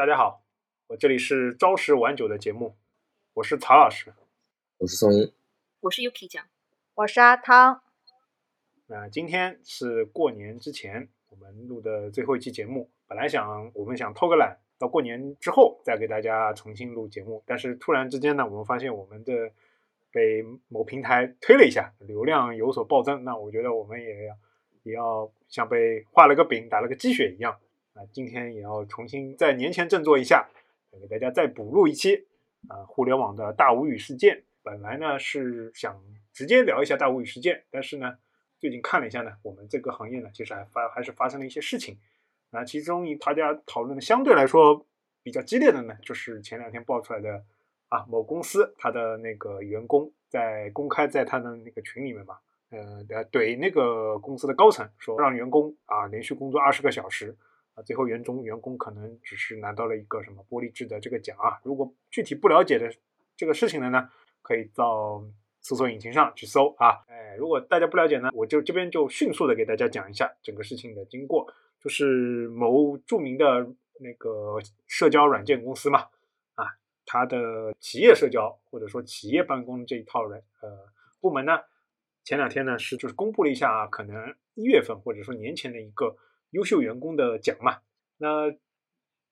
大家好，我这里是朝十晚九的节目，我是曹老师，我是宋一，我是 Yuki 酱，我是阿汤。那今天是过年之前我们录的最后一期节目，本来想我们想偷个懒，到过年之后再给大家重新录节目，但是突然之间呢，我们发现我们的被某平台推了一下，流量有所暴增，那我觉得我们也要也要像被画了个饼、打了个鸡血一样。今天也要重新在年前振作一下，给大家再补录一期啊，互联网的大无语事件。本来呢是想直接聊一下大无语事件，但是呢，最近看了一下呢，我们这个行业呢，其实还发还是发生了一些事情。那其中一大家讨论的相对来说比较激烈的呢，就是前两天爆出来的啊，某公司他的那个员工在公开在他的那个群里面嘛，呃，怼那个公司的高层，说让员工啊连续工作二十个小时。啊，最后员工员工可能只是拿到了一个什么玻璃制的这个奖啊。如果具体不了解的这个事情的呢，可以到搜索引擎上去搜啊。哎，如果大家不了解呢，我就这边就迅速的给大家讲一下整个事情的经过。就是某著名的那个社交软件公司嘛，啊，它的企业社交或者说企业办公这一套人呃部门呢，前两天呢是就是公布了一下，可能一月份或者说年前的一个。优秀员工的奖嘛，那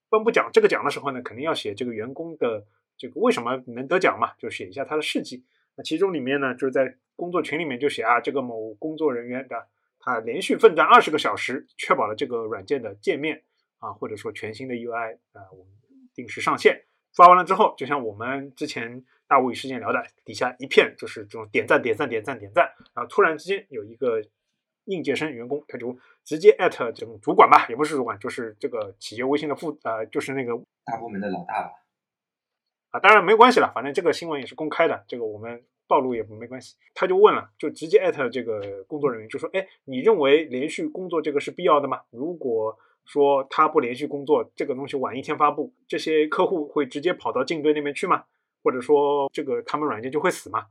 颁布奖这个奖的时候呢，肯定要写这个员工的这个为什么能得奖嘛，就写一下他的事迹。那其中里面呢，就是在工作群里面就写啊，这个某工作人员的他连续奋战二十个小时，确保了这个软件的界面啊，或者说全新的 UI 啊，我们定时上线。发完了之后，就像我们之前大无语事件聊的，底下一片就是这种点赞、点赞、点赞、点赞，然后突然之间有一个。应届生员工他就直接艾特这种主管吧，也不是主管，就是这个企业微信的副呃，就是那个大部门的老大吧。啊，当然没关系了，反正这个新闻也是公开的，这个我们暴露也没关系。他就问了，就直接艾特这个工作人员，就说：“哎，你认为连续工作这个是必要的吗？如果说他不连续工作，这个东西晚一天发布，这些客户会直接跑到竞队那边去吗？或者说这个他们软件就会死吗？”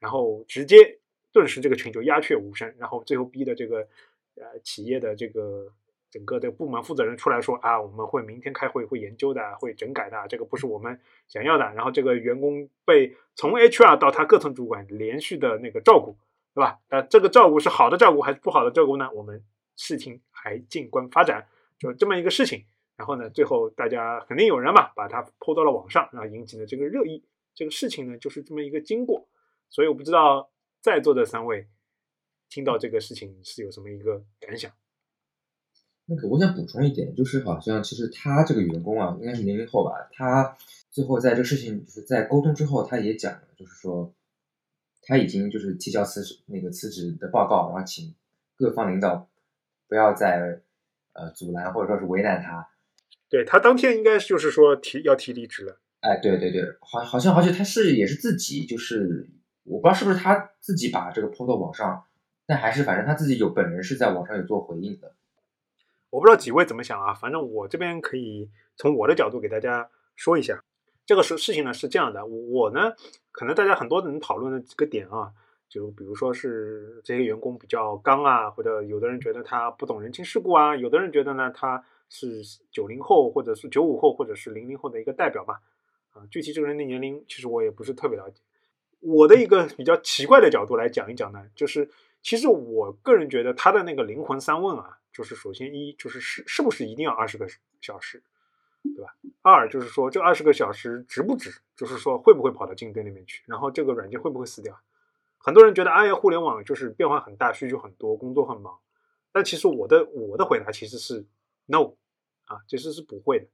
然后直接。顿时这个群就鸦雀无声，然后最后逼的这个呃企业的这个整个的部门负责人出来说啊，我们会明天开会会研究的，会整改的，这个不是我们想要的。然后这个员工被从 HR 到他各层主管连续的那个照顾，对吧？呃，这个照顾是好的照顾还是不好的照顾呢？我们事情还静观发展，就这么一个事情。然后呢，最后大家肯定有人嘛，把它抛到了网上，然后引起了这个热议。这个事情呢，就是这么一个经过。所以我不知道。在座的三位听到这个事情是有什么一个感想？那个，我想补充一点，就是好像其实他这个员工啊，应该是零零后吧。他最后在这个事情就是在沟通之后，他也讲了，就是说他已经就是提交辞职那个辞职的报告，然后请各方领导不要再呃阻拦或者说是为难他。对他当天应该就是说提要提离职了。哎，对对对，好，好像而且他是也是自己就是。我不知道是不是他自己把这个抛到网上，但还是反正他自己有本人是在网上有做回应的。我不知道几位怎么想啊，反正我这边可以从我的角度给大家说一下，这个事事情呢是这样的，我呢可能大家很多人讨论的几个点啊，就比如说是这些员工比较刚啊，或者有的人觉得他不懂人情世故啊，有的人觉得呢他是九零后或者是九五后或者是零零后的一个代表吧，啊，具体这个人的年龄其实我也不是特别了解。我的一个比较奇怪的角度来讲一讲呢，就是其实我个人觉得他的那个灵魂三问啊，就是首先一就是是是不是一定要二十个小时，对吧？二就是说这二十个小时值不值，就是说会不会跑到竞争那边去，然后这个软件会不会死掉？很多人觉得哎呀，互联网就是变化很大，需求很多，工作很忙，但其实我的我的回答其实是 no 啊，其实是不会的。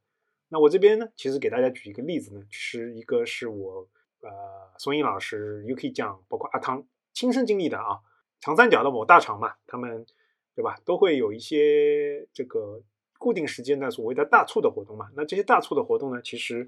那我这边呢，其实给大家举一个例子呢，其实一个是我。呃，松英老师、UK 酱，包括阿汤亲身经历的啊，长三角的某大厂嘛，他们对吧，都会有一些这个固定时间的所谓的大促的活动嘛。那这些大促的活动呢，其实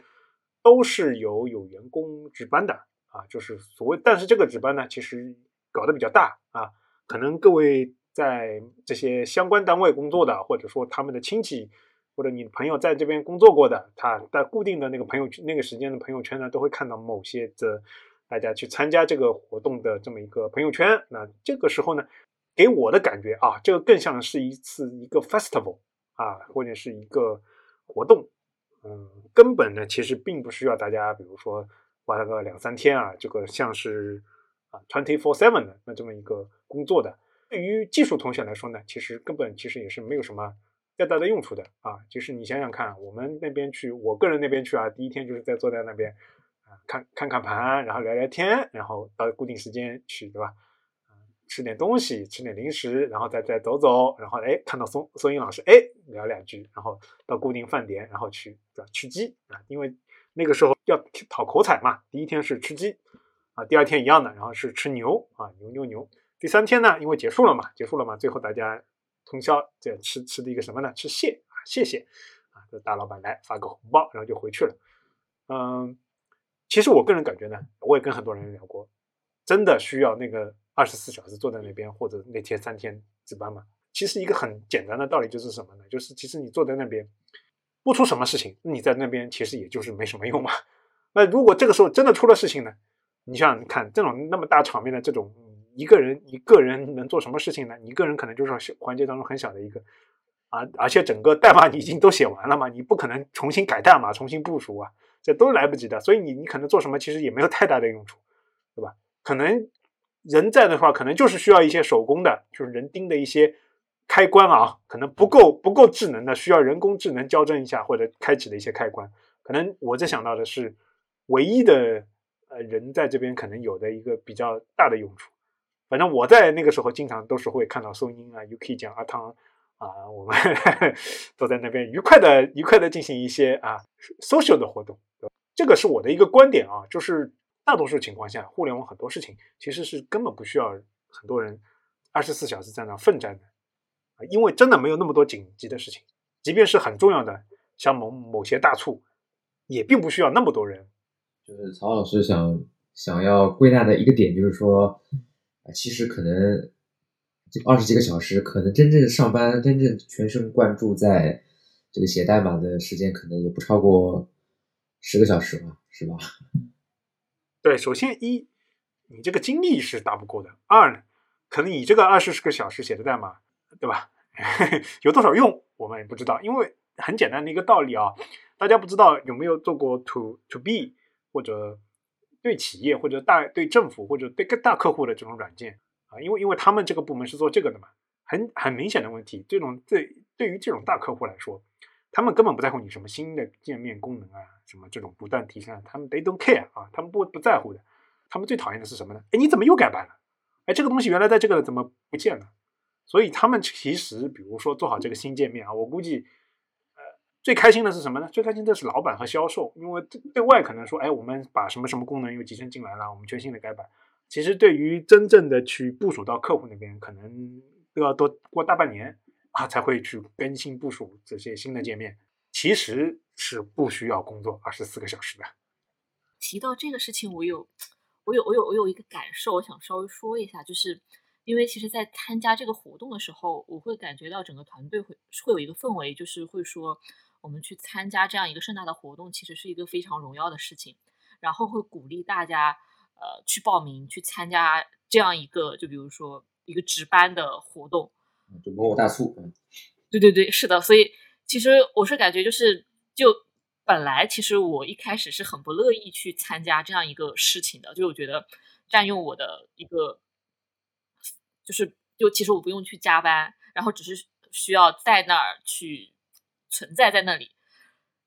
都是由有员工值班的啊，就是所谓，但是这个值班呢，其实搞得比较大啊，可能各位在这些相关单位工作的，或者说他们的亲戚。或者你朋友在这边工作过的，他在固定的那个朋友圈那个时间的朋友圈呢，都会看到某些的大家去参加这个活动的这么一个朋友圈。那这个时候呢，给我的感觉啊，这个更像是一次一个 festival 啊，或者是一个活动嗯，根本呢其实并不需要大家，比如说花个两三天啊，这个像是啊 twenty four seven 的那这么一个工作的。对于技术同学来说呢，其实根本其实也是没有什么太大的用处的啊。就是你想想看，我们那边去，我个人那边去啊，第一天就是在坐在那边看看看盘，然后聊聊天，然后到固定时间去，对吧？吃点东西，吃点零食，然后再再走走，然后哎，看到松松英老师，哎，聊两句，然后到固定饭点，然后去对吧？吃鸡啊，因为那个时候要讨口彩嘛。第一天是吃鸡啊，第二天一样的，然后是吃牛啊，牛牛牛。第三天呢，因为结束了嘛，结束了嘛，最后大家通宵在吃吃的一个什么呢？吃蟹啊，蟹蟹啊，这大老板来发个红包，然后就回去了。嗯，其实我个人感觉呢，我也跟很多人聊过，真的需要那个。二十四小时坐在那边，或者那天三天值班嘛？其实一个很简单的道理就是什么呢？就是其实你坐在那边，不出什么事情，你在那边其实也就是没什么用嘛。那如果这个时候真的出了事情呢？你想想看，这种那么大场面的这种，一个人一个人能做什么事情呢？一个人可能就是环节当中很小的一个啊，而且整个代码你已经都写完了嘛，你不可能重新改代码、重新部署啊，这都来不及的。所以你你可能做什么其实也没有太大的用处，对吧？可能。人在的话，可能就是需要一些手工的，就是人盯的一些开关啊，可能不够不够智能的，需要人工智能校正一下或者开启的一些开关。可能我在想到的是，唯一的呃人在这边可能有的一个比较大的用处。反正我在那个时候经常都是会看到松音啊、UK 讲阿汤啊，我们 都在那边愉快的愉快的进行一些啊 social 的活动。这个是我的一个观点啊，就是。大多数情况下，互联网很多事情其实是根本不需要很多人二十四小时在那奋战的啊，因为真的没有那么多紧急的事情。即便是很重要的，像某某些大促，也并不需要那么多人。就是曹老师想想要归纳的一个点，就是说，其实可能这二十几个小时，可能真正上班、真正全神贯注在这个写代码的时间，可能也不超过十个小时吧，是吧？对，首先一，你这个精力是打不够的；二呢，可能你这个二十四个小时写的代码，对吧？有多少用，我们也不知道。因为很简单的一个道理啊，大家不知道有没有做过 to to B 或者对企业或者大对政府或者对各大客户的这种软件啊？因为因为他们这个部门是做这个的嘛，很很明显的问题。这种对对于这种大客户来说。他们根本不在乎你什么新的界面功能啊，什么这种不断提升，他们 they don't care 啊，他们不不在乎的。他们最讨厌的是什么呢？哎，你怎么又改版了？哎，这个东西原来在这个怎么不见了？所以他们其实，比如说做好这个新界面啊，我估计，呃，最开心的是什么呢？最开心的是老板和销售，因为对外可能说，哎，我们把什么什么功能又集成进来了，我们全新的改版。其实对于真正的去部署到客户那边，可能都要多过大半年。啊，才会去更新部署这些新的界面，其实是不需要工作二十四个小时的。提到这个事情，我有，我有，我有，我有一个感受，我想稍微说一下，就是因为其实，在参加这个活动的时候，我会感觉到整个团队会会有一个氛围，就是会说，我们去参加这样一个盛大的活动，其实是一个非常荣耀的事情，然后会鼓励大家，呃，去报名去参加这样一个，就比如说一个值班的活动。就某某大促，嗯对对对，是的，所以其实我是感觉就是，就本来其实我一开始是很不乐意去参加这样一个事情的，就我觉得占用我的一个，就是就其实我不用去加班，然后只是需要在那儿去存在在那里，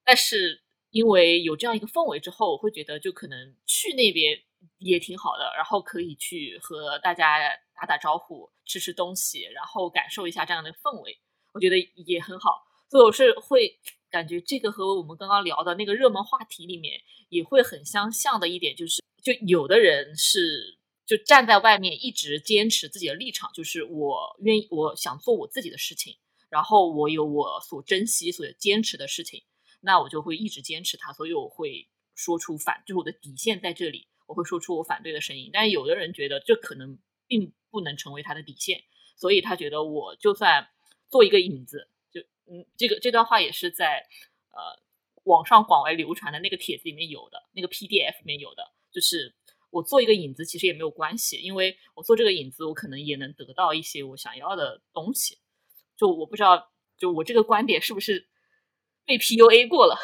但是因为有这样一个氛围之后，我会觉得就可能去那边也挺好的，然后可以去和大家。打打招呼，吃吃东西，然后感受一下这样的氛围，我觉得也很好。所以我是会感觉这个和我们刚刚聊的那个热门话题里面也会很相像的一点，就是就有的人是就站在外面一直坚持自己的立场，就是我愿意，我想做我自己的事情，然后我有我所珍惜、所坚持的事情，那我就会一直坚持它。所以我会说出反，就是我的底线在这里，我会说出我反对的声音。但是有的人觉得这可能并。不能成为他的底线，所以他觉得我就算做一个影子，就嗯，这个这段话也是在呃网上广为流传的那个帖子里面有的，那个 PDF 里面有的，就是我做一个影子其实也没有关系，因为我做这个影子，我可能也能得到一些我想要的东西。就我不知道，就我这个观点是不是被 PUA 过了？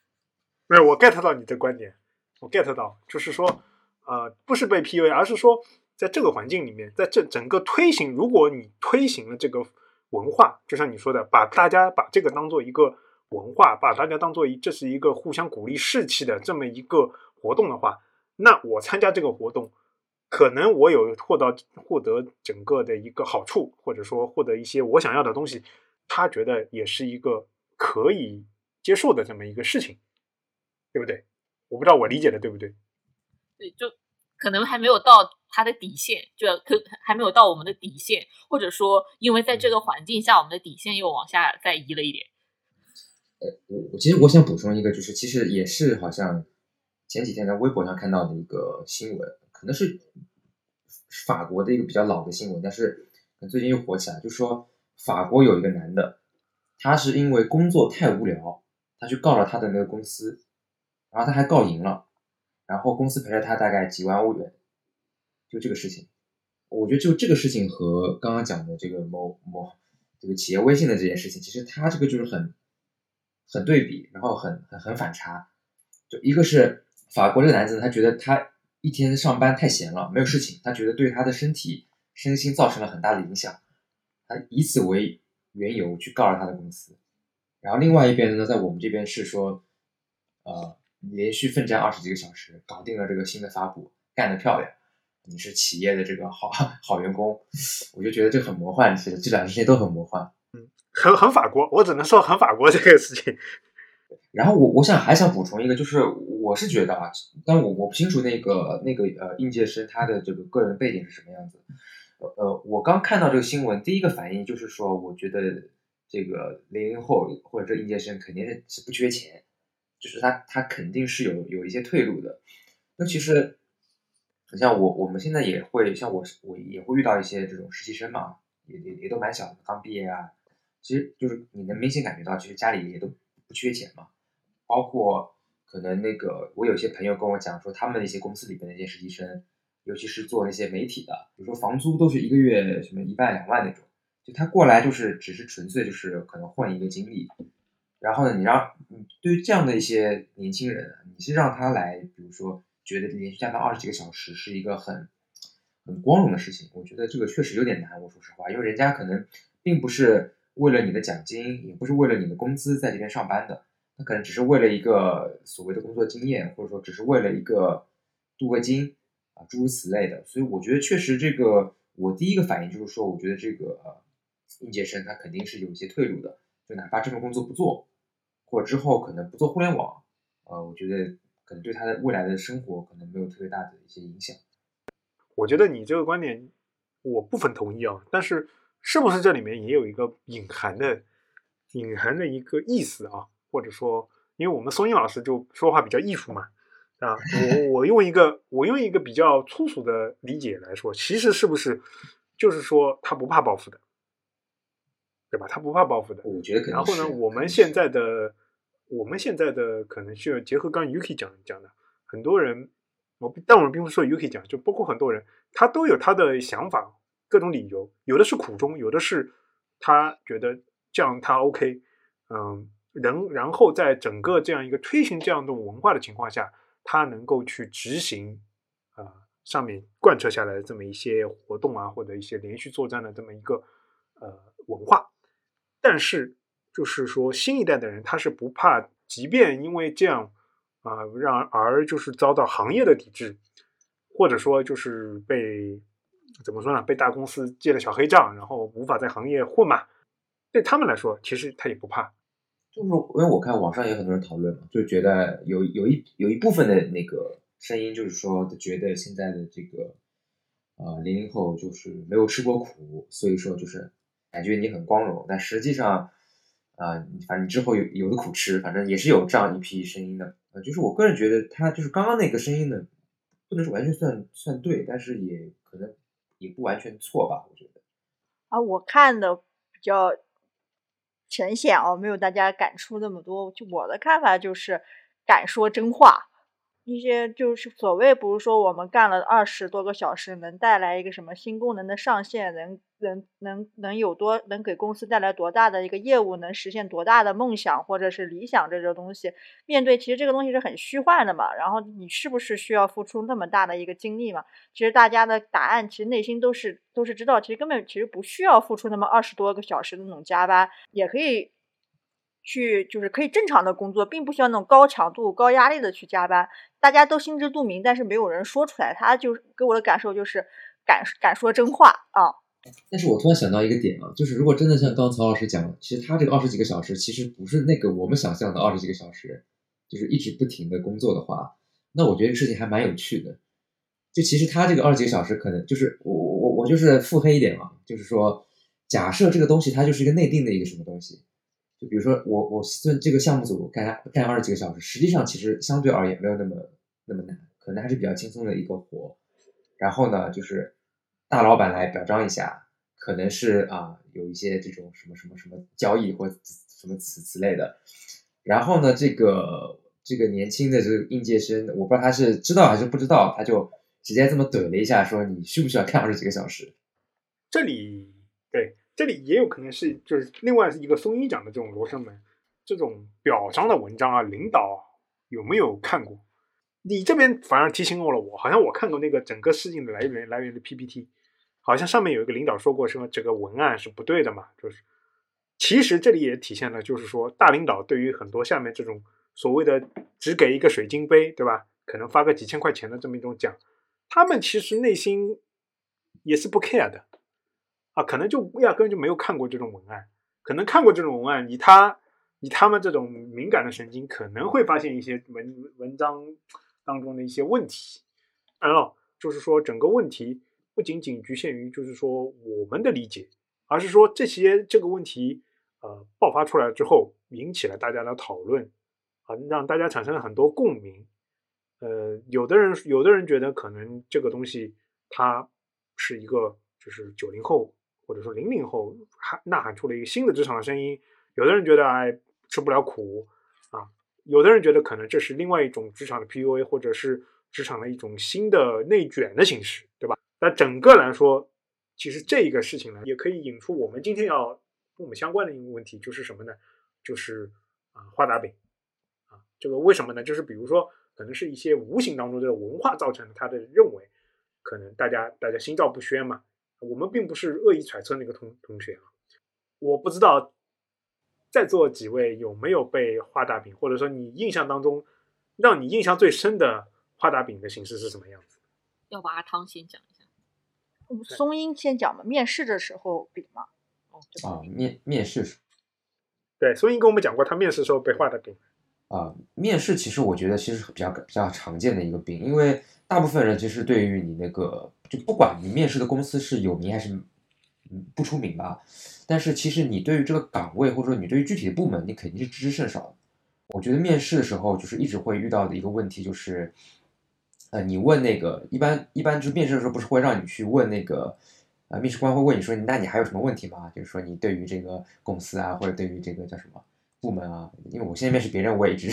没有，我 get 到你的观点，我 get 到，就是说，呃，不是被 PUA，而是说，在这个环境里面，在这整个推行，如果你推行了这个文化，就像你说的，把大家把这个当做一个文化，把大家当做一这是一个互相鼓励士气的这么一个活动的话，那我参加这个活动，可能我有获到获得整个的一个好处，或者说获得一些我想要的东西，他觉得也是一个可以接受的这么一个事情。对不对？我不知道我理解的对不对。对，就可能还没有到他的底线，就可还没有到我们的底线，或者说，因为在这个环境下，我们的底线又往下再移了一点。呃，我我其实我想补充一个，就是其实也是好像前几天在微博上看到的一个新闻，可能是法国的一个比较老的新闻，但是最近又火起来，就说法国有一个男的，他是因为工作太无聊，他去告了他的那个公司。然后他还告赢了，然后公司赔了他大概几万欧元，就这个事情，我觉得就这个事情和刚刚讲的这个某某这个企业微信的这件事情，其实他这个就是很很对比，然后很很很反差。就一个是法国这个男子，他觉得他一天上班太闲了，没有事情，他觉得对他的身体身心造成了很大的影响，他以此为缘由去告了他的公司。然后另外一边呢，在我们这边是说，呃。连续奋战二十几个小时，搞定了这个新的发布，干得漂亮！你是企业的这个好 好员工，我就觉得这很魔幻。其实这两件事情都很魔幻，嗯，很很法国，我只能说很法国这个事情。然后我我想还想补充一个，就是我是觉得啊，但我我不清楚那个那个呃应届生他的这个个人背景是什么样子。呃，我刚看到这个新闻，第一个反应就是说，我觉得这个零零后或者这应届生肯定是是不缺钱。就是他，他肯定是有有一些退路的。那其实，很像我，我们现在也会像我，我也会遇到一些这种实习生嘛，也也也都蛮小的，刚毕业啊。其实就是你能明显感觉到，其实家里也都不缺钱嘛。包括可能那个，我有些朋友跟我讲说，他们那些公司里边的一些实习生，尤其是做那些媒体的，比如说房租都是一个月什么一万两万那种，就他过来就是只是纯粹就是可能混一个经历。然后呢，你让你对于这样的一些年轻人，你是让他来，比如说觉得连续加班二十几个小时是一个很很光荣的事情，我觉得这个确实有点难。我说实话，因为人家可能并不是为了你的奖金，也不是为了你的工资在这边上班的，他可能只是为了一个所谓的工作经验，或者说只是为了一个镀个金啊，诸如此类的。所以我觉得确实这个，我第一个反应就是说，我觉得这个应届生他肯定是有一些退路的，就哪怕这份工作不做。或者之后可能不做互联网，呃，我觉得可能对他的未来的生活可能没有特别大的一些影响。我觉得你这个观点我部分同意啊，但是是不是这里面也有一个隐含的、隐含的一个意思啊？或者说，因为我们松英老师就说话比较艺术嘛，啊，我我用一个我用一个比较粗俗的理解来说，其实是不是就是说他不怕报复的，对吧？他不怕报复的。我觉得可能。然后呢，我们现在的。我们现在的可能需要结合刚 Yuki 讲讲的，很多人，我但我们并不是说 Yuki 讲，就包括很多人，他都有他的想法，各种理由，有的是苦衷，有的是他觉得这样他 OK，嗯，能然后在整个这样一个推行这样的文化的情况下，他能够去执行啊上面贯彻下来的这么一些活动啊，或者一些连续作战的这么一个呃文化，但是。就是说，新一代的人他是不怕，即便因为这样啊，让而就是遭到行业的抵制，或者说就是被怎么说呢？被大公司借了小黑账，然后无法在行业混嘛。对他们来说，其实他也不怕。就是因为我看网上有很多人讨论嘛，就觉得有有一有一部分的那个声音，就是说觉得现在的这个啊零零后就是没有吃过苦，所以说就是感觉你很光荣，但实际上。啊，反正你之后有有的苦吃，反正也是有这样一批声音的。呃，就是我个人觉得，他就是刚刚那个声音呢，不能说完全算算对，但是也可能也不完全错吧，我觉得。啊，我看的比较浅显哦，没有大家感触那么多。就我的看法就是，敢说真话。一些就是所谓，不是说我们干了二十多个小时能带来一个什么新功能的上线，能能能能有多能给公司带来多大的一个业务，能实现多大的梦想或者是理想这种东西，面对其实这个东西是很虚幻的嘛。然后你是不是需要付出那么大的一个精力嘛？其实大家的答案其实内心都是都是知道，其实根本其实不需要付出那么二十多个小时的那种加班，也可以。去就是可以正常的工作，并不需要那种高强度、高压力的去加班。大家都心知肚明，但是没有人说出来。他就是给我的感受就是敢敢说真话啊。但是我突然想到一个点啊，就是如果真的像刚曹老师讲，其实他这个二十几个小时，其实不是那个我们想象的二十几个小时，就是一直不停的工作的话，那我觉得这个事情还蛮有趣的。就其实他这个二十几个小时，可能就是我我我就是腹黑一点嘛，就是说，假设这个东西它就是一个内定的一个什么东西。就比如说我我算这个项目组干干二十几个小时，实际上其实相对而言没有那么那么难，可能还是比较轻松的一个活。然后呢，就是大老板来表彰一下，可能是啊有一些这种什么什么什么交易或什么此此类的。然后呢，这个这个年轻的这个应届生，我不知道他是知道还是不知道，他就直接这么怼了一下，说你需不需要看二十几个小时？这里对。这里也有可能是，就是另外是一个松鹰讲的这种罗生门，这种表彰的文章啊，领导有没有看过？你这边反而提醒我了，我好像我看过那个整个事情的来源来源的 PPT，好像上面有一个领导说过说这个文案是不对的嘛，就是其实这里也体现了，就是说大领导对于很多下面这种所谓的只给一个水晶杯，对吧？可能发个几千块钱的这么一种奖，他们其实内心也是不 care 的。啊，可能就压根就没有看过这种文案，可能看过这种文案，以他以他们这种敏感的神经，可能会发现一些文文章当中的一些问题。当然了，就是说整个问题不仅仅局限于就是说我们的理解，而是说这些这个问题呃爆发出来之后，引起了大家的讨论，啊，让大家产生了很多共鸣。呃，有的人有的人觉得可能这个东西它是一个就是九零后。或者说零零后喊呐喊出了一个新的职场的声音，有的人觉得哎吃不了苦啊，有的人觉得可能这是另外一种职场的 PUA，或者是职场的一种新的内卷的形式，对吧？那整个来说，其实这一个事情呢，也可以引出我们今天要跟我们相关的一个问题，就是什么呢？就是啊画大饼啊，这个为什么呢？就是比如说，可能是一些无形当中这个文化造成的，他的认为可能大家大家心照不宣嘛。我们并不是恶意揣测那个同同学啊，我不知道在座几位有没有被画大饼，或者说你印象当中让你印象最深的画大饼的形式是什么样子？要不阿汤先讲一下，松英先讲吧，面试的时候饼嘛，哦，啊，面面试，对，松英跟我们讲过他面试时候被画的饼。啊，面试其实我觉得其实比较比较常见的一个病，因为大部分人其实对于你那个，就不管你面试的公司是有名还是不出名吧，但是其实你对于这个岗位或者说你对于具体的部门，你肯定是知之甚少。我觉得面试的时候就是一直会遇到的一个问题就是，呃，你问那个一般一般就是面试的时候不是会让你去问那个，呃，面试官会问你说，那你还有什么问题吗？就是说你对于这个公司啊，或者对于这个叫什么？部门啊，因为我现在面试别人，我也一直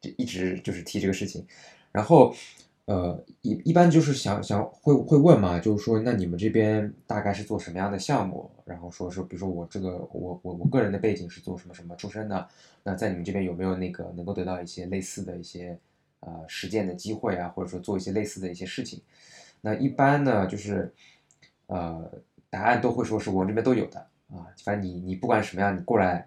就一直就是提这个事情，然后呃一一般就是想想会会问嘛，就是说那你们这边大概是做什么样的项目？然后说说比如说我这个我我我个人的背景是做什么什么出身的？那在你们这边有没有那个能够得到一些类似的一些呃实践的机会啊，或者说做一些类似的一些事情？那一般呢就是呃答案都会说是我这边都有的啊，反正你你不管什么样，你过来。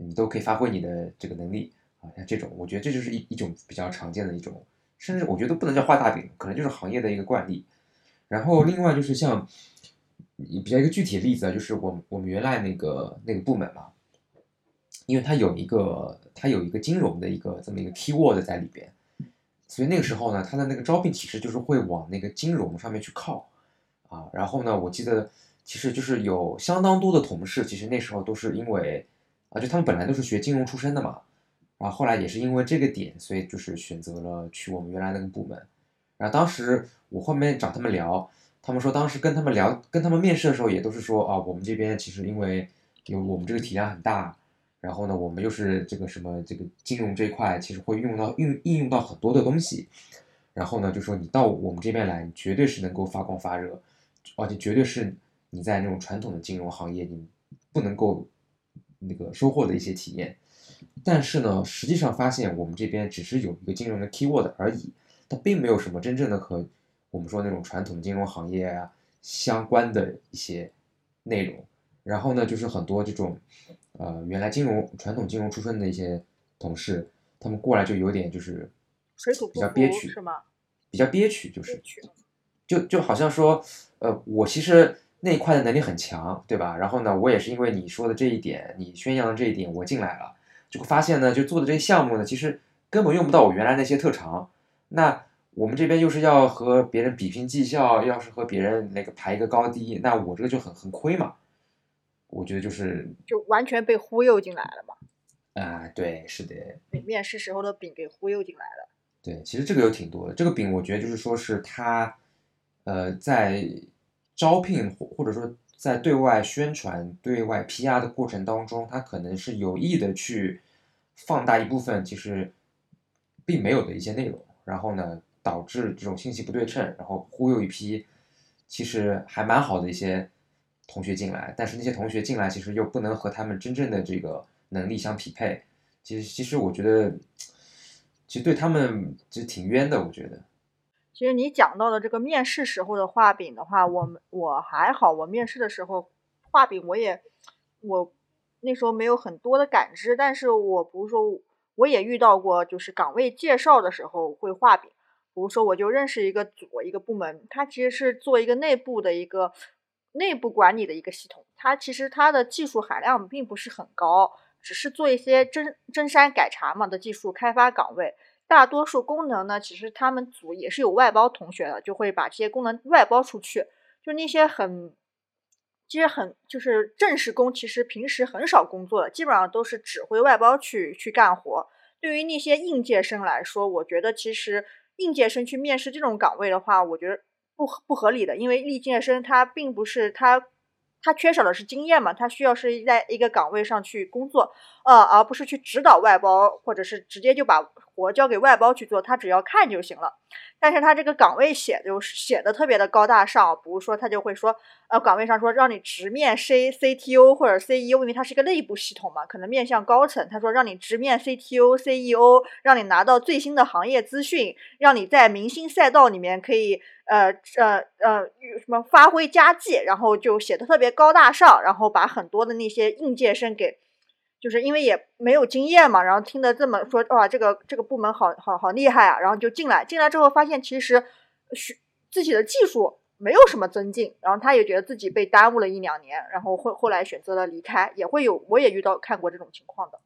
你都可以发挥你的这个能力啊，像这种，我觉得这就是一一种比较常见的一种，甚至我觉得不能叫画大饼，可能就是行业的一个惯例。然后另外就是像，比较一个具体的例子啊，就是我我们原来那个那个部门嘛，因为它有一个它有一个金融的一个这么一个 keyword 在里边，所以那个时候呢，它的那个招聘启事就是会往那个金融上面去靠啊。然后呢，我记得其实就是有相当多的同事，其实那时候都是因为。啊，就他们本来都是学金融出身的嘛，然后后来也是因为这个点，所以就是选择了去我们原来那个部门。然后当时我后面找他们聊，他们说当时跟他们聊，跟他们面试的时候也都是说啊，我们这边其实因为有我们这个体量很大，然后呢，我们又是这个什么这个金融这一块，其实会用到应应用到很多的东西。然后呢，就说你到我们这边来，你绝对是能够发光发热，而且绝对是你在那种传统的金融行业你不能够那个收获的一些体验。但是呢，实际上发现我们这边只是有一个金融的 keyword 而已，它并没有什么真正的和我们说那种传统金融行业啊相关的一些内容。然后呢，就是很多这种，呃，原来金融传统金融出身的一些同事，他们过来就有点就是水土不比较憋屈，是吗？比较憋屈，就是就就好像说，呃，我其实那一块的能力很强，对吧？然后呢，我也是因为你说的这一点，你宣扬的这一点，我进来了，就会发现呢，就做的这些项目呢，其实根本用不到我原来那些特长。那我们这边又是要和别人比拼绩效，要是和别人那个排一个高低，那我这个就很很亏嘛。我觉得就是就完全被忽悠进来了嘛，啊、对，是的，被面试时候的饼给忽悠进来了。对，其实这个有挺多的。这个饼，我觉得就是说是他，呃，在招聘或或者说在对外宣传、对外 PR 的过程当中，他可能是有意的去放大一部分其实并没有的一些内容，然后呢，导致这种信息不对称，然后忽悠一批其实还蛮好的一些同学进来，但是那些同学进来其实又不能和他们真正的这个能力相匹配。其实，其实我觉得，其实对他们其实挺冤的，我觉得。其实你讲到的这个面试时候的画饼的话，我们我还好，我面试的时候画饼我也我那时候没有很多的感知，但是我不是说我也遇到过，就是岗位介绍的时候会画饼，比如说我就认识一个组一个部门，它其实是做一个内部的一个内部管理的一个系统，它其实它的技术含量并不是很高，只是做一些真真删改查嘛的技术开发岗位。大多数功能呢，其实他们组也是有外包同学的，就会把这些功能外包出去。就那些很，其实很就是正式工，其实平时很少工作的，基本上都是指挥外包去去干活。对于那些应届生来说，我觉得其实应届生去面试这种岗位的话，我觉得不不合理的，因为应届生他并不是他。他缺少的是经验嘛，他需要是在一个岗位上去工作，呃，而不是去指导外包，或者是直接就把活交给外包去做，他只要看就行了。但是他这个岗位写就写的特别的高大上，比如说他就会说，呃，岗位上说让你直面 C CTO 或者 CEO，因为它是一个内部系统嘛，可能面向高层。他说让你直面 CTO、CEO，让你拿到最新的行业资讯，让你在明星赛道里面可以呃呃呃什么发挥佳绩，然后就写的特别高大上，然后把很多的那些应届生给。就是因为也没有经验嘛，然后听得这么说，哇，这个这个部门好好好厉害啊，然后就进来，进来之后发现其实学自己的技术没有什么增进，然后他也觉得自己被耽误了一两年，然后后后来选择了离开，也会有，我也遇到看过这种情况的。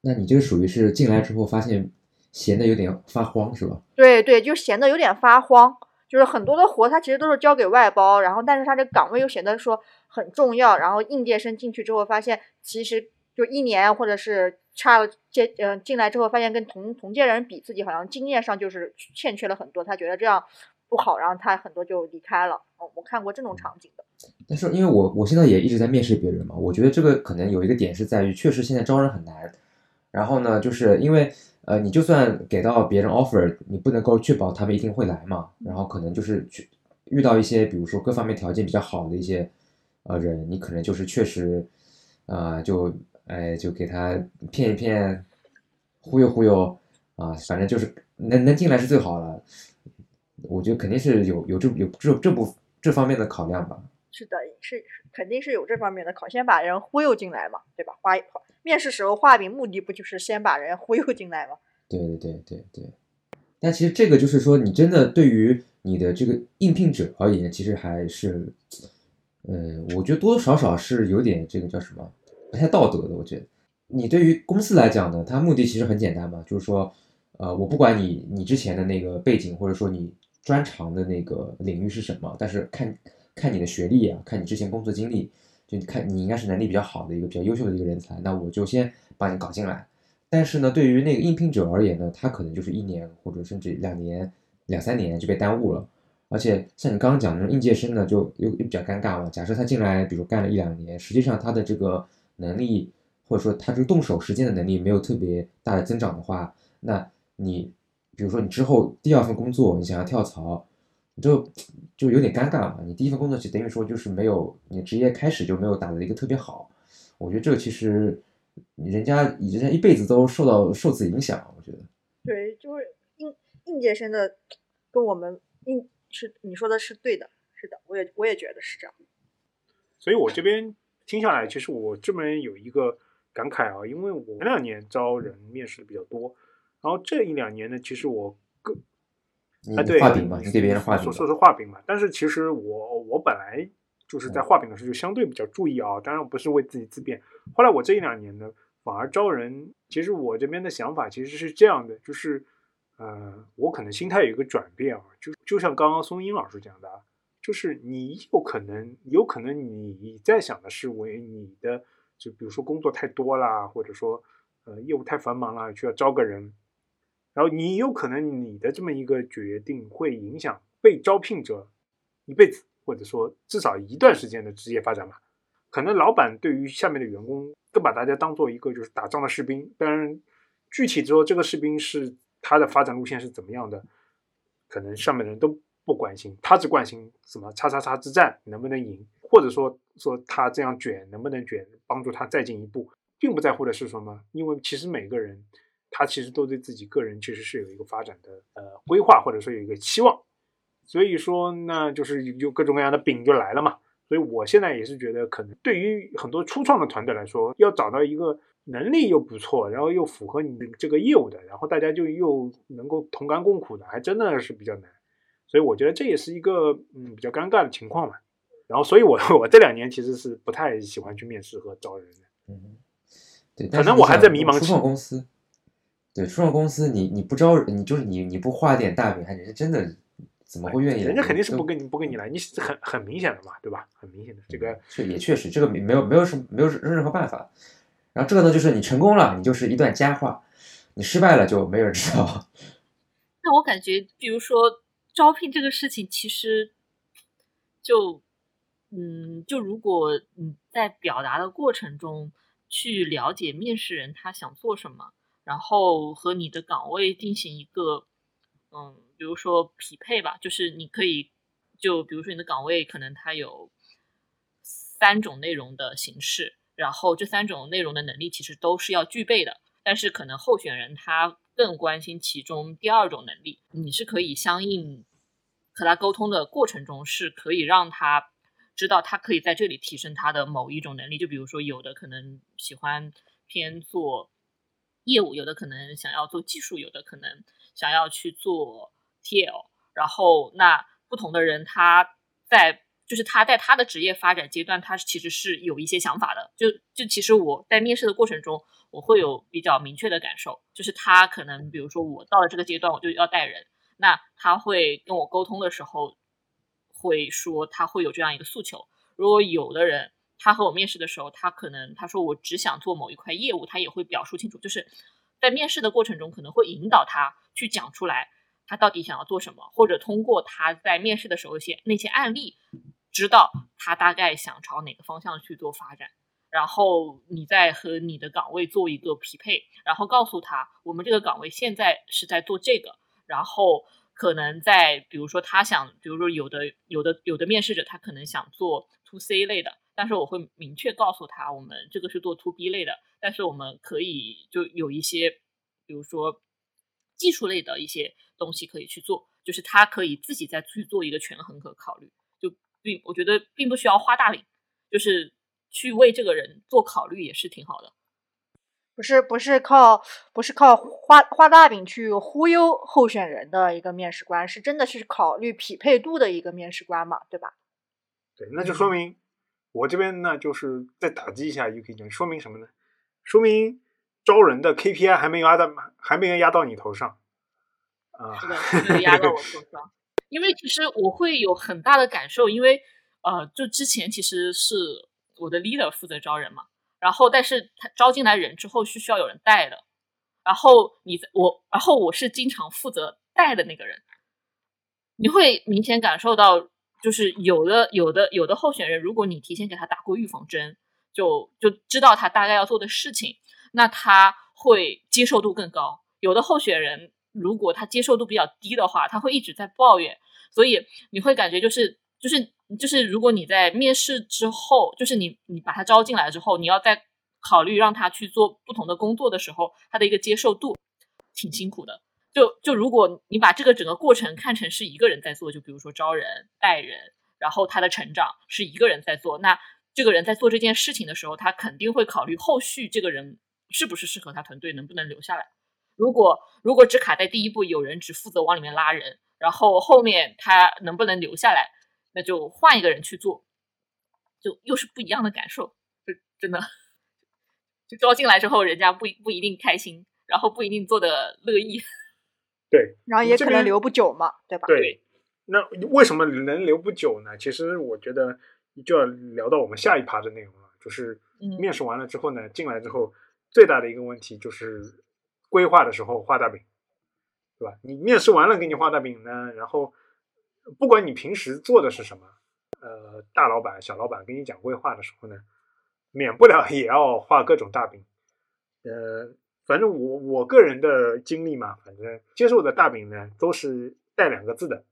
那你这个属于是进来之后发现闲的有点发慌是吧？对对，就闲的有点发慌，就是很多的活他其实都是交给外包，然后但是他这岗位又显得说很重要，然后应届生进去之后发现其实。就一年，或者是差了接嗯进来之后，发现跟同同届人比，自己好像经验上就是欠缺了很多，他觉得这样不好，然后他很多就离开了。哦，我看过这种场景的。但是因为我我现在也一直在面试别人嘛，我觉得这个可能有一个点是在于，确实现在招人很难。然后呢，就是因为呃，你就算给到别人 offer，你不能够确保他们一定会来嘛。然后可能就是去遇到一些，比如说各方面条件比较好的一些呃人，你可能就是确实啊就。哎，就给他骗一骗，忽悠忽悠啊，反正就是能能进来是最好了。我觉得肯定是有有这有这这部这方面的考量吧。是的，是肯定是有这方面的考，先把人忽悠进来嘛，对吧？画面试时候画饼目的不就是先把人忽悠进来吗？对对对对对。但其实这个就是说，你真的对于你的这个应聘者而言，其实还是，呃，我觉得多多少少是有点这个叫什么？不太道德的，我觉得。你对于公司来讲呢，它目的其实很简单嘛，就是说，呃，我不管你你之前的那个背景，或者说你专长的那个领域是什么，但是看看你的学历啊，看你之前工作经历，就看你应该是能力比较好的一个比较优秀的一个人才，那我就先把你搞进来。但是呢，对于那个应聘者而言呢，他可能就是一年或者甚至两年、两三年就被耽误了。而且像你刚刚讲的应届生呢，就又又比较尴尬了。假设他进来，比如干了一两年，实际上他的这个能力或者说他这个动手实践的能力没有特别大的增长的话，那你比如说你之后第二份工作你想要跳槽，你就就有点尴尬嘛。你第一份工作就等于说就是没有你职业开始就没有打的一个特别好，我觉得这个其实人家人家一辈子都受到受此影响，我觉得。对，就是应应届生的跟我们应是你说的是对的，是的，我也我也觉得是这样。所以我这边听下来，其实我这边有一个感慨啊，因为我前两年招人面试的比较多，然后这一两年呢，其实我更你啊对画饼嘛，你给别人画饼说说，是画饼嘛，但是其实我我本来就是在画饼的时候就相对比较注意啊，当然不是为自己自辩。后来我这一两年呢，反而招人，其实我这边的想法其实是这样的，就是呃，我可能心态有一个转变啊，就就像刚刚松英老师讲的啊，就是你有可能有可能你在想的是为你的，就比如说工作太多啦，或者说呃业务太繁忙啦，需要招个人。然后你有可能你的这么一个决定会影响被招聘者一辈子，或者说至少一段时间的职业发展吧。可能老板对于下面的员工更把大家当做一个就是打仗的士兵，当然具体说这个士兵是他的发展路线是怎么样的，可能上面的人都不关心，他只关心什么叉叉叉之战能不能赢，或者说说他这样卷能不能卷，帮助他再进一步，并不在乎的是什么，因为其实每个人。他其实都对自己个人其实是有一个发展的呃规划，或者说有一个期望，所以说那就是有各种各样的饼就来了嘛。所以我现在也是觉得，可能对于很多初创的团队来说，要找到一个能力又不错，然后又符合你的这个业务的，然后大家就又能够同甘共苦的，还真的是比较难。所以我觉得这也是一个嗯比较尴尬的情况嘛。然后，所以我 我这两年其实是不太喜欢去面试和招人的。嗯，对，可能我还在迷茫期创公司，对初创公司你你不招人，你就是你你不画点大饼，还人家真的怎么会愿意来？人家肯定是不跟你不跟你来，你是很很明显的嘛，对吧？很明显的这个确也确实，这个没没有没有什么没有任何办法。然后这个呢，就是你成功了，你就是一段佳话；你失败了，就没有人知道。那我感觉，比如说招聘这个事情，其实就嗯，就如果你在表达的过程中去了解面试人他想做什么，然后和你的岗位进行一个嗯，比如说匹配吧，就是你可以就比如说你的岗位可能它有三种内容的形式，然后这三种内容的能力其实都是要具备的，但是可能候选人他更关心其中第二种能力，你是可以相应和他沟通的过程中，是可以让他知道他可以在这里提升他的某一种能力。就比如说，有的可能喜欢偏做业务，有的可能想要做技术，有的可能想要去做 TL。然后，那不同的人他在就是他在他的职业发展阶段，他其实是有一些想法的。就就其实我在面试的过程中，我会有比较明确的感受，就是他可能比如说我到了这个阶段，我就要带人，那他会跟我沟通的时候，会说他会有这样一个诉求。如果有的人他和我面试的时候，他可能他说我只想做某一块业务，他也会表述清楚，就是在面试的过程中可能会引导他去讲出来他到底想要做什么，或者通过他在面试的时候一些那些案例，知道他大概想朝哪个方向去做发展。然后你再和你的岗位做一个匹配，然后告诉他我们这个岗位现在是在做这个，然后可能在比如说他想，比如说有的有的有的面试者他可能想做 to C 类的，但是我会明确告诉他，我们这个是做 to B 类的，但是我们可以就有一些，比如说技术类的一些东西可以去做，就是他可以自己再去做一个权衡和考虑，就并我觉得并不需要画大饼，就是去为这个人做考虑也是挺好的。不是不是靠不是靠画画大饼去忽悠候选人的一个面试官，是真的是考虑匹配度的一个面试官嘛，对吧？对，那就说明我这边呢，就是再打击一下 UK 讲，说明什么呢？说明招人的 KPI 还没有压到，还没有压到你头上啊。是的，没有压到我头上。因为其实我会有很大的感受，因为呃，就之前其实是我的 leader 负责招人嘛，然后但是他招进来人之后是需要有人带的，然后你我，然后我是经常负责带的那个人，你会明显感受到，就是有的有的有的候选人，如果你提前给他打过预防针，就就知道他大概要做的事情，那他会接受度更高。有的候选人如果他接受度比较低的话，他会一直在抱怨，所以你会感觉就是就是就是，如果你在面试之后，就是你你把他招进来之后，你要再考虑让他去做不同的工作的时候，他的一个接受度挺辛苦的。就就如果你把这个整个过程看成是一个人在做，就比如说招人、带人，然后他的成长是一个人在做，那这个人在做这件事情的时候，他肯定会考虑后续这个人是不是适合他团队，能不能留下来。如果如果只卡在第一步，有人只负责往里面拉人，然后后面他能不能留下来，那就换一个人去做，就又是不一样的感受。就真的，就招进来之后，人家不不一定开心，然后不一定做的乐意。对，然后也可能留不久嘛，对吧？对，那为什么能留不久呢？其实我觉得就要聊到我们下一趴的内容了，就是嗯面试完了之后呢，进来之后最大的一个问题就是规划的时候画大饼，对吧？你面试完了给你画大饼呢，然后不管你平时做的是什么，呃，大老板、小老板跟你讲规划的时候呢，免不了也要画各种大饼，呃。反正我我个人的经历嘛，反正接受的大饼呢都是带两个字的，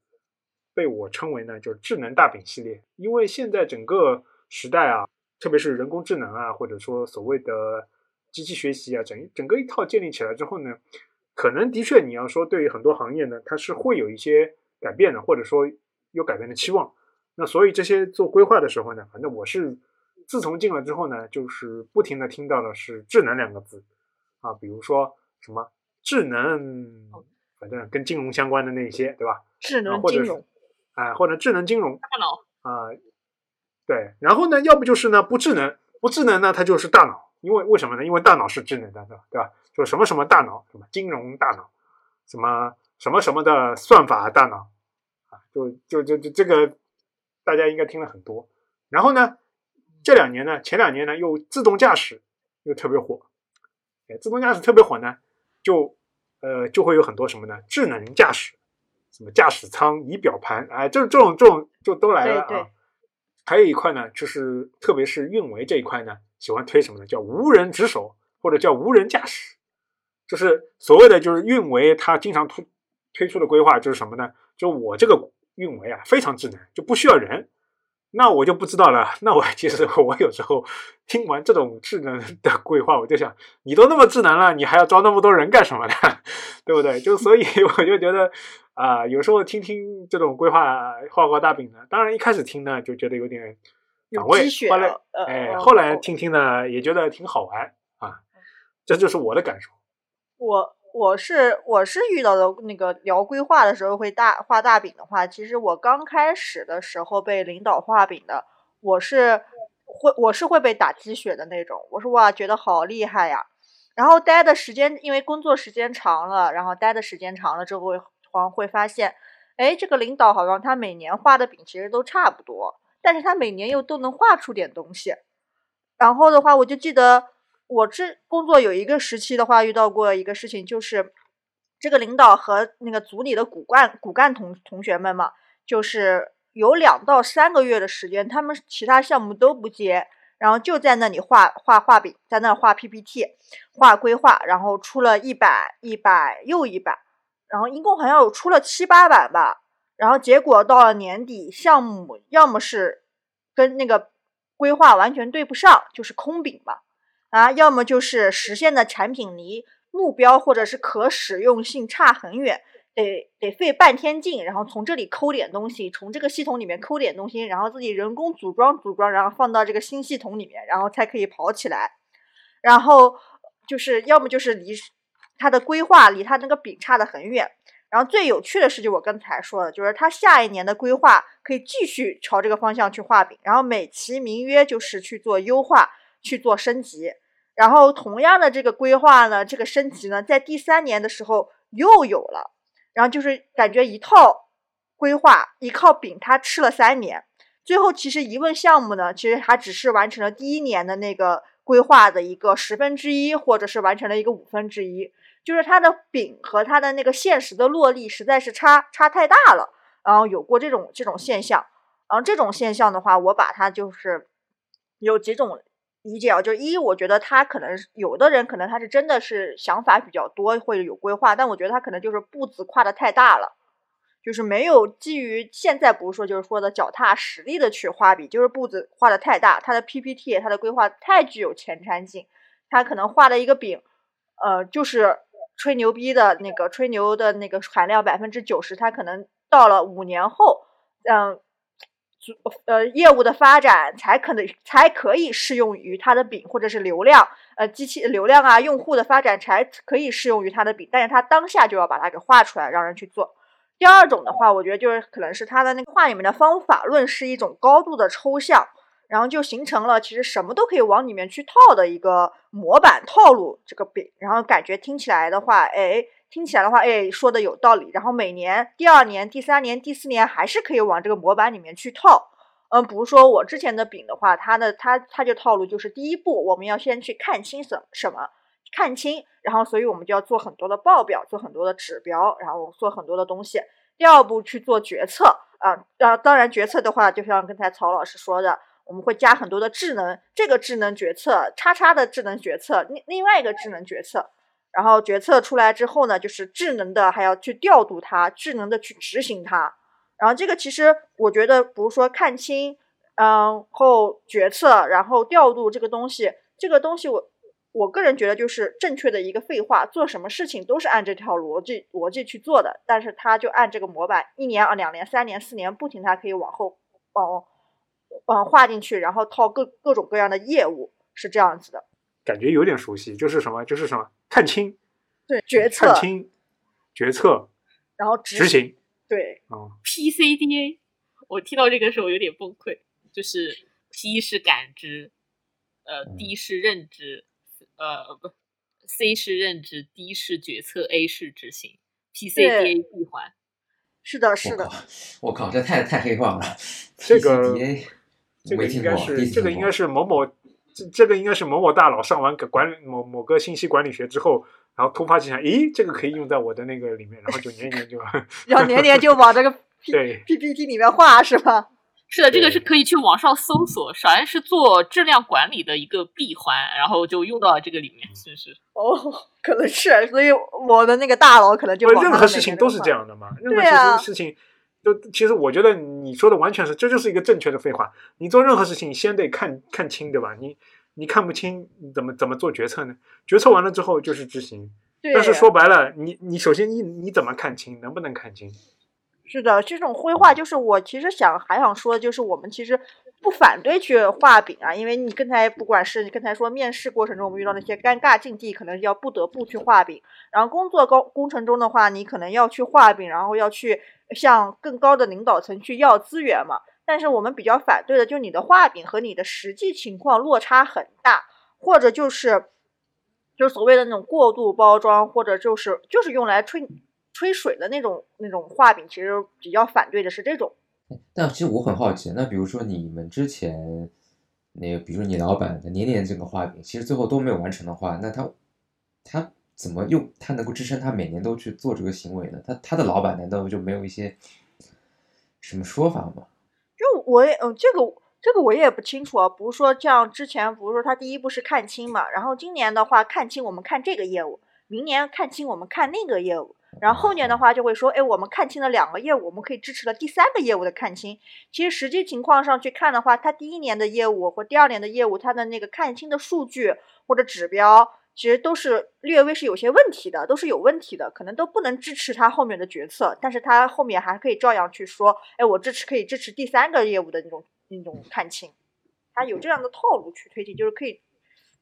被我称为呢就是智能大饼系列。因为现在整个时代啊，特别是人工智能啊，或者说所谓的机器学习啊，整整个一套建立起来之后呢，可能的确你要说对于很多行业呢，它是会有一些改变了，或者说有改变的期望。那所以这些做规划的时候呢，反正我是自从进了之后呢，就是不停的听到的是智能两个字。啊，比如说什么智能，反正跟金融相关的那些，对吧？智能金融，啊，或者智能金融大脑啊，对。然后呢，要不就是呢不智能，不智能呢它就是大脑，因为为什么呢？因为大脑是智能的，对吧？对吧？就什么什么大脑，什么金融大脑，什么什么什么的算法大脑啊，就就就就这个大家应该听了很多。然后呢，这两年呢，前两年呢又自动驾驶又特别火。哎，自动驾驶特别火呢，就呃就会有很多什么呢？智能驾驶，什么驾驶舱、仪表盘，哎，这这种这种就都来了啊。对对还有一块呢，就是特别是运维这一块呢，喜欢推什么呢？叫无人值守或者叫无人驾驶，就是所谓的就是运维，它经常推推出的规划就是什么呢？就我这个运维啊非常智能，就不需要人。那我就不知道了。那我 其实我有时候听完这种智能的规划，我就想，你都那么智能了，你还要招那么多人干什么呢？对不对？就所以 我就觉得啊、有时候听听这种规划画画大饼呢，当然一开始听呢就觉得有点有反胃鸡，血后来哎，呃后来哦听听呢也觉得挺好玩啊，这就是我的感受。我我是我是遇到的那个聊规划的时候会大画大饼的话，其实我刚开始的时候被领导画饼的，我是会我是会被打鸡血的那种，我说哇觉得好厉害呀，然后待的时间因为工作时间长了，然后待的时间长了之后会好像会发现，哎这个领导好像他每年画的饼其实都差不多，但是他每年又都能画出点东西，然后的话我就记得。我这工作有一个时期的话，遇到过一个事情，就是这个领导和那个组里的骨干骨干同同学们嘛，就是有两到三个月的时间，他们其他项目都不接，然后就在那里画画画饼，在那画 PPT，画规划，然后出了一版一版又一版，然后一共好像有出了七八版吧，然后结果到了年底，项目要么是跟那个规划完全对不上，就是空饼嘛。啊，要么就是实现的产品离目标或者是可使用性差很远，得得费半天劲，然后从这里抠点东西，从这个系统里面抠点东西，然后自己人工组装组装，然后放到这个新系统里面，然后才可以跑起来。然后就是要么就是离它的规划离它那个饼差得很远。然后最有趣的是，就我刚才说的，就是他下一年的规划可以继续朝这个方向去画饼，然后美其名曰就是去做优化。去做升级，然后同样的这个规划呢，这个升级呢，在第三年的时候又有了，然后就是感觉一套规划一套饼，他吃了三年，最后其实一问项目呢，其实他只是完成了第一年的那个规划的一个十分之一，或者是完成了一个五分之一，就是它的饼和它的那个现实的落地实在是差差太大了，然后有过这种这种现象，然后这种现象的话，我把它就是有几种。理解啊，就一，我觉得他可能有的人可能他是真的是想法比较多，会有规划，但我觉得他可能就是步子跨的太大了，就是没有基于现在不是说就是说的脚踏实地的去画笔，就是步子画的太大，他的 PPT 他的规划太具有前瞻性，他可能画的一个饼，呃，就是吹牛逼的那个吹牛的那个含量百分之九十，他可能到了五年后，嗯。呃业务的发展才可能才可以适用于它的饼，或者是流量，呃，机器流量啊，用户的发展才可以适用于它的饼，但是它当下就要把它给画出来，让人去做。第二种的话，我觉得就是可能是它的那个画里面的方法论是一种高度的抽象，然后就形成了其实什么都可以往里面去套的一个模板套路这个饼，然后感觉听起来的话，哎。听起来的话，哎，说的有道理。然后每年、第二年、第三年、第四年还是可以往这个模板里面去套。嗯，比如说我之前的饼的话，它的它它就套路就是第一步，我们要先去看清什什么，看清，然后所以我们就要做很多的报表，做很多的指标，然后做很多的东西。第二步去做决策啊，啊，当然决策的话，就像刚才曹老师说的，我们会加很多的智能，这个智能决策，叉叉的智能决策，另另外一个智能决策。然后决策出来之后呢，就是智能的还要去调度它，智能的去执行它。然后这个其实我觉得，比如说看清，嗯后决策，然后调度这个东西，这个东西我我个人觉得就是正确的一个废话。做什么事情都是按这条逻辑逻辑去做的，但是它就按这个模板，一年啊两年三年四年不停，它可以往后往往画进去，然后套各各种各样的业务，是这样子的。感觉有点熟悉，就是什么，就是什么，看清，对，决策，看清，决策，然后执行，对，啊，PCDA，我听到这个时候有点崩溃，就是 P 是感知，呃，D 是认知，呃，不，C 是认知，D 是决策，A 是执行，PCDA 闭环，是的，是的，我靠，这太太黑化了，这个，这个应该是，这个应该是某某。这这个应该是某某大佬上完管理某某个信息管理学之后，然后突发奇想，咦，这个可以用在我的那个里面，然后就年年就，然后年年就往这个 对 PPT 里面画，是吧？是的，这个是可以去网上搜索，首先是做质量管理的一个闭环，然后就用到了这个里面，是不是？哦，可能是，所以我的那个大佬可能就任何事情都是这样的嘛，任何事情。就其实我觉得你说的完全是，这就是一个正确的废话。你做任何事情先得看看清，对吧？你你看不清，怎么怎么做决策呢？决策完了之后就是执行。但是说白了，你你首先你你怎么看清？能不能看清？是的，这种灰画就是我其实想还想说，就是我们其实不反对去画饼啊，因为你刚才不管是你刚才说面试过程中我们遇到那些尴尬境地，可能要不得不去画饼。然后工作高工程中的话，你可能要去画饼，然后要去向更高的领导层去要资源嘛。但是我们比较反对的，就你的画饼和你的实际情况落差很大，或者就是就是所谓的那种过度包装，或者就是就是用来吹。吹水的那种那种画饼，其实比较反对的是这种。但其实我很好奇，那比如说你们之前那个，比如说你老板的年年这个画饼，其实最后都没有完成的话，那他他怎么又他能够支撑他每年都去做这个行为呢？他他的老板难道就没有一些什么说法吗？就我也嗯，这个这个我也不清楚啊。不是说像之前不是说他第一步是看清嘛，然后今年的话看清，我们看这个业务，明年看清我们看那个业务。然后后年的话就会说，哎，我们看清了两个业务，我们可以支持了第三个业务的看清。其实实际情况上去看的话，他第一年的业务或第二年的业务，它的那个看清的数据或者指标，其实都是略微是有些问题的，都是有问题的，可能都不能支持他后面的决策。但是他后面还可以照样去说，哎，我支持可以支持第三个业务的那种那种看清，他有这样的套路去推进，就是可以，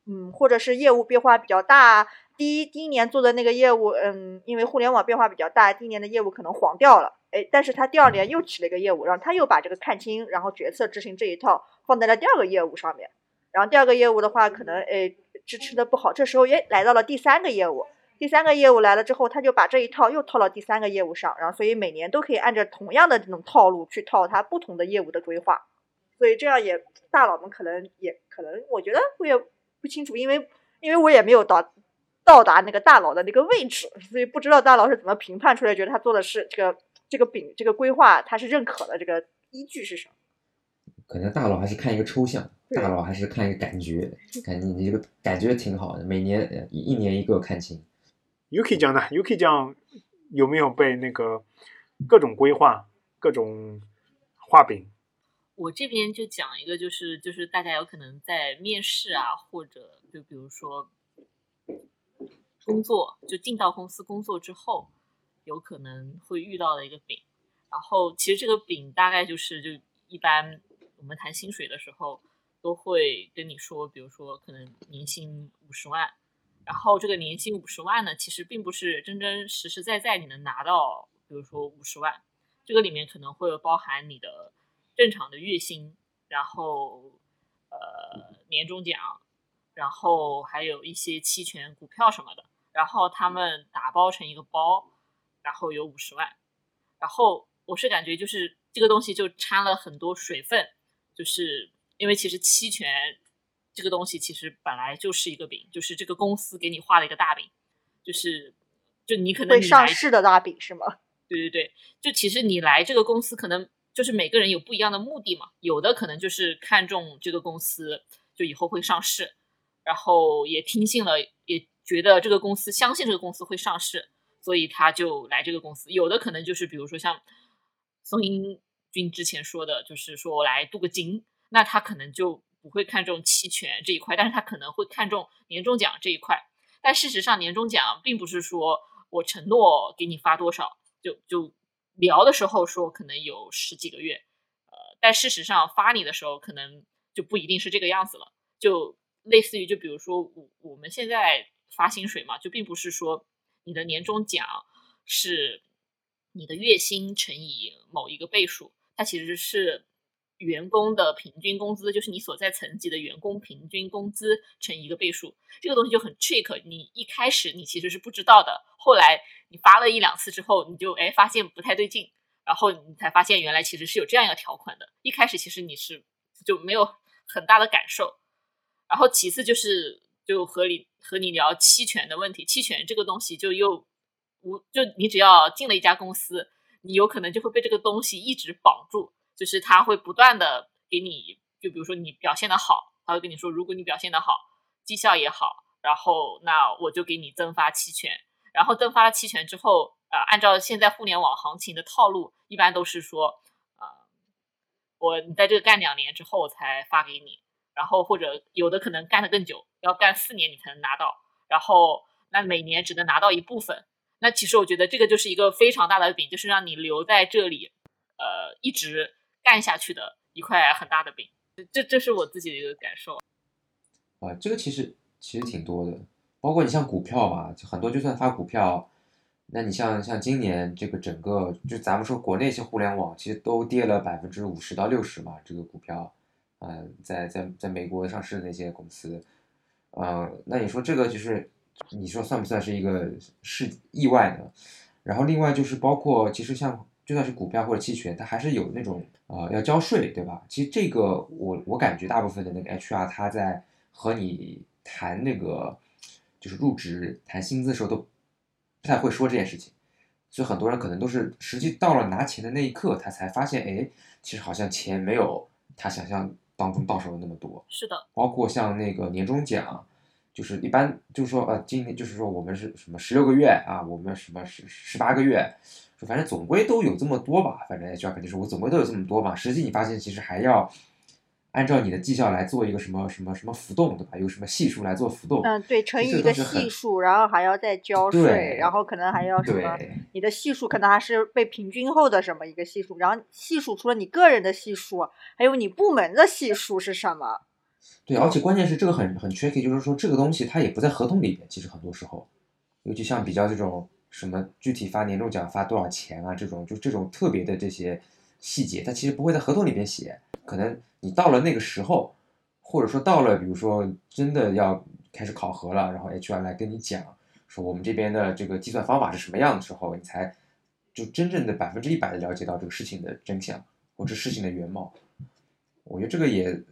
嗯，或者是业务变化比较大。第一第一年做的那个业务，嗯，因为互联网变化比较大，第一年的业务可能黄掉了，哎，但是他第二年又起了一个业务，然后他又把这个看清，然后决策执行这一套放在了第二个业务上面，然后第二个业务的话，可能哎支持的不好，这时候也来到了第三个业务，第三个业务来了之后，他就把这一套又套到第三个业务上，然后所以每年都可以按照同样的这种套路去套他不同的业务的规划，所以这样也大佬们可能也可能，我觉得我也不清楚，因为因为我也没有到。到达那个大佬的那个位置，所以不知道大佬是怎么评判出来，觉得他做的是这个这个饼这个规划他是认可的，这个依据是什么？可能大佬还是看一个抽象，大佬还是看一个感觉，感觉你这个感觉挺好的，每年呃一一年一个看清。Yuki 酱呢？Yuki 酱有没有被那个各种规划、各种画饼？我这边就讲一个，就是就是大家有可能在面试啊，或者就比如说工作，就进到公司工作之后，有可能会遇到的一个饼。然后其实这个饼大概就是，就一般我们谈薪水的时候，都会跟你说，比如说可能年薪五十万，然后这个年薪五十万呢，其实并不是真真实实在在你能拿到，比如说五十万，这个里面可能会包含你的正常的月薪，然后呃年终奖，然后还有一些期权、股票什么的，然后他们打包成一个包，然后有五十万，然后我是感觉就是这个东西就掺了很多水分，就是因为其实期权这个东西其实本来就是一个饼，就是这个公司给你画了一个大饼，就是就你可能会上市的大饼是吗？对对对，就其实你来这个公司，可能就是每个人有不一样的目的嘛。有的可能就是看中这个公司，就以后会上市，然后也听信了，也觉得这个公司相信这个公司会上市，所以他就来这个公司。有的可能就是比如说像宋英军之前说的，就是说我来镀个金，那他可能就不会看重期权这一块，但是他可能会看重年终奖这一块。但事实上，年终奖并不是说我承诺给你发多少。就就聊的时候说可能有十几个月，呃，但事实上发你的时候可能就不一定是这个样子了。就类似于就比如说我我们现在发薪水嘛，就并不是说你的年终奖是你的月薪乘以某一个倍数，它其实是员工的平均工资，就是你所在层级的员工平均工资乘一个倍数。这个东西就很 trick，你一开始你其实是不知道的，后来你发了一两次之后，你就哎发现不太对劲，然后你才发现原来其实是有这样一个条款的。一开始其实你是就没有很大的感受，然后其次就是就和你和你聊期权的问题，期权这个东西就又无就你只要进了一家公司，你有可能就会被这个东西一直绑住，就是他会不断的给你，就比如说你表现的好，他会跟你说，如果你表现的好，绩效也好，然后那我就给你增发期权，然后增发了期权之后，呃，按照现在互联网行情的套路，一般都是说，呃，我你在这个干两年之后才发给你，然后或者有的可能干的更久，要干四年你才能拿到，然后那每年只能拿到一部分。那其实我觉得这个就是一个非常大的饼，就是让你留在这里，呃，一直干下去的一块很大的饼。这这是我自己的一个感受。啊，这个其实其实挺多的，包括你像股票吧，就很多就算发股票，那你像像今年这个整个就咱们说国内一些互联网其实都跌了百分之五十到六十嘛，这个股票，嗯、在在在美国上市的那些公司，呃，那你说这个就是你说算不算是一个是意外呢？然后另外就是包括其实像就算是股票或者期权，它还是有那种呃要交税，对吧？其实这个我我感觉大部分的那个 HR 他在和你谈那个就是入职谈薪资的时候都不太会说这件事情，所以很多人可能都是实际到了拿钱的那一刻，他才发现，哎，其实好像钱没有他想象当中到手的那么多。是的，包括像那个年终奖，就是一般就是说呃，今年就是说我们是什么十六个月啊，我们什么十十八个月，说反正总归都有这么多吧，反正 HR 肯定是我总归都有这么多嘛。实际你发现其实还要按照你的绩效来做一个什么什么什么浮动，对吧？有什么系数来做浮动。嗯，对，乘以一个系数，然后还要再交税，然后可能还要什么？你的系数可能还是被平均后的什么一个系数，然后系数除了你个人的系数，还有你部门的系数是什么？对，而且关键是这个很很 tricky，就是说这个东西它也不在合同里面，其实很多时候，尤其像比较这种什么具体发年终奖发多少钱啊这种，就这种特别的这些细节，它其实不会在合同里边写。可能你到了那个时候，或者说到了，比如说真的要开始考核了，然后 HR 来跟你讲说我们这边的这个计算方法是什么样的时候，你才就真正的百分之一百的了解到这个事情的真相或者事情的原貌。我觉得这个也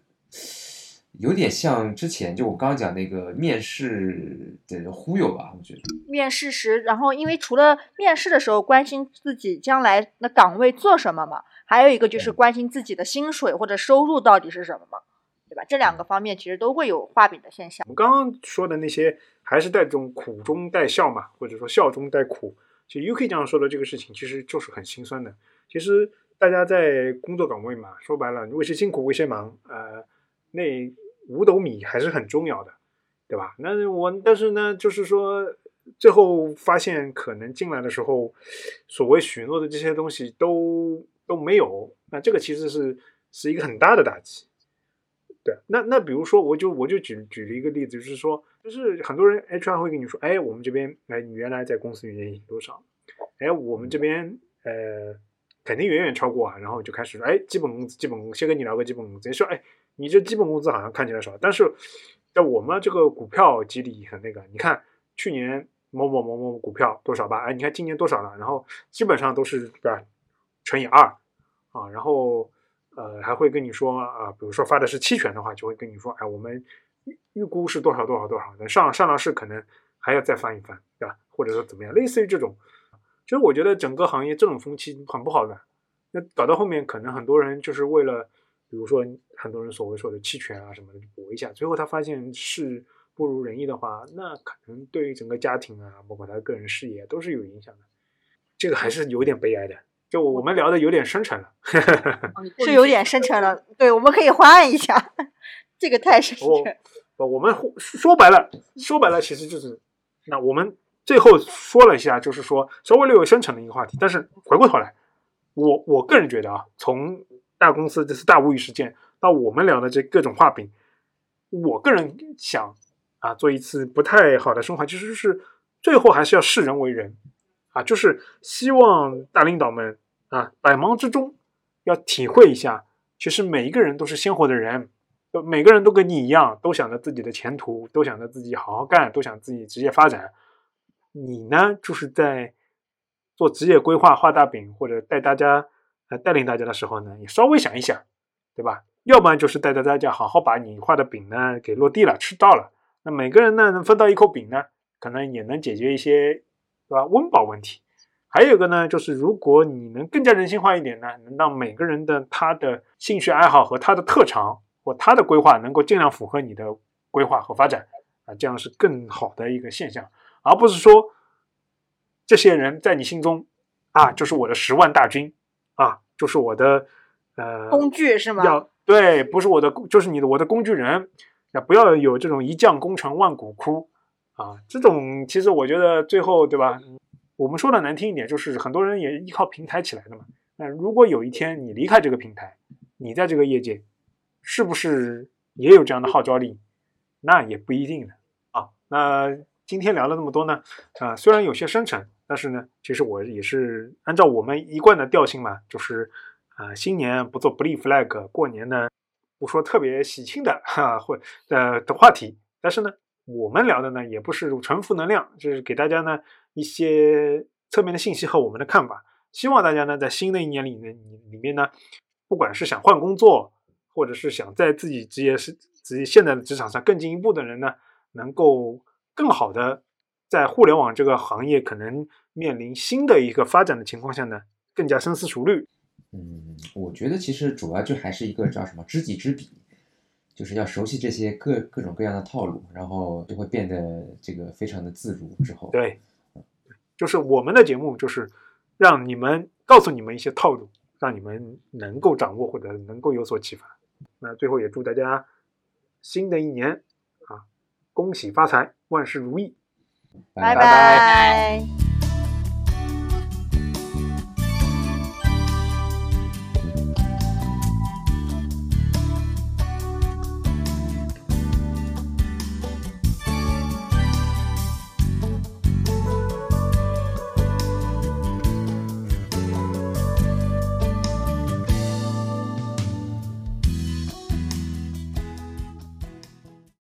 有点像之前就我刚刚讲那个面试的忽悠吧，我觉得。面试时，然后因为除了面试的时候关心自己将来的岗位做什么嘛，还有一个就是关心自己的薪水或者收入到底是什么嘛，对吧？这两个方面其实都会有画饼的现象。我们刚刚说的那些，还是带这种苦中带笑嘛，或者说笑中带苦。其实 UK 这样说的这个事情，其实就是很心酸的。其实大家在工作岗位嘛，说白了，为谁辛苦为谁忙，呃，那五斗米还是很重要的，对吧？那我但是呢，就是说最后发现可能进来的时候，所谓许诺的这些东西都都没有，那这个其实是是一个很大的打击。对，那那比如说，我就我就举举了一个例子，就是说，就是很多人 HR 会跟你说，哎，我们这边，哎，你原来在公司里面多少？哎，我们这边呃，肯定远远超过啊，然后就开始说，哎，基本工资，基本工资，先跟你聊个基本工资，说，哎，你这基本工资好像看起来少，但是在我们这个股票激励很那个，你看去年某某某某股票多少吧，哎，你看今年多少了，然后基本上都是对吧，乘以二啊，然后。呃，还会跟你说啊，比如说发的是期权的话，就会跟你说，哎，我们预预估是多少多少多少，等上上了市可能还要再翻一翻，对吧？或者说怎么样，类似于这种。其实我觉得整个行业这种风气很不好的，那搞到后面可能很多人就是为了，比如说很多人所谓说的期权啊什么的搏一下，最后他发现是不如人意的话，那可能对于整个家庭啊，包括他个人事业都是有影响的。这个还是有点悲哀的。就我们聊的有点深沉了，是有点深沉了。对，我们可以换一下，这个太深沉。我我们说白了，说白了，其实就是那我们最后说了一下，就是说稍微略有深沉的一个话题。但是回过头来，我我个人觉得啊，从大公司这次大无语事件到我们聊的这各种画饼，我个人想啊，做一次不太好的升华，其实就是最后还是要视人为人啊，就是希望大领导们。啊，百忙之中要体会一下，其实每一个人都是鲜活的人，每个人都跟你一样，都想着自己的前途，都想着自己好好干，都想自己职业发展。你呢，就是在做职业规划、画大饼，或者带大家带领大家的时候呢，你稍微想一想，对吧？要不然就是带着大家好好把你画的饼呢给落地了，吃到了。那每个人呢能分到一口饼呢，可能也能解决一些，对吧？温饱问题。还有一个呢，就是如果你能更加人性化一点呢，能让每个人的他的兴趣爱好和他的特长或他的规划能够尽量符合你的规划和发展啊，这样是更好的一个现象，而不是说这些人在你心中啊就是我的十万大军啊，就是我的呃工具是吗？要对，不是我的，就是你的我的工具人，啊，不要有这种一将功成万骨枯啊，这种其实我觉得最后对吧？我们说的难听一点，就是很多人也依靠平台起来的嘛。那如果有一天你离开这个平台，你在这个业界，是不是也有这样的号召力？那也不一定的啊。那今天聊了那么多呢，啊，虽然有些深沉，但是呢，其实我也是按照我们一贯的调性嘛，就是啊，新年不做不立 flag，过年呢不说特别喜庆的哈或呃的话题，但是呢，我们聊的呢也不是纯负能量，就是给大家呢。一些侧面的信息和我们的看法，希望大家呢在新的一年里面，里面呢，不管是想换工作，或者是想在自己职业是职业现在的职场上更进一步的人呢，能够更好的在互联网这个行业可能面临新的一个发展的情况下呢，更加深思熟虑。嗯，我觉得其实主要就还是一个叫什么知己知彼，就是要熟悉这些各各种各样的套路，然后就会变得这个非常的自如。之后对。就是我们的节目，就是让你们告诉你们一些套路，让你们能够掌握或者能够有所启发。那最后也祝大家新的一年啊，恭喜发财，万事如意，拜拜。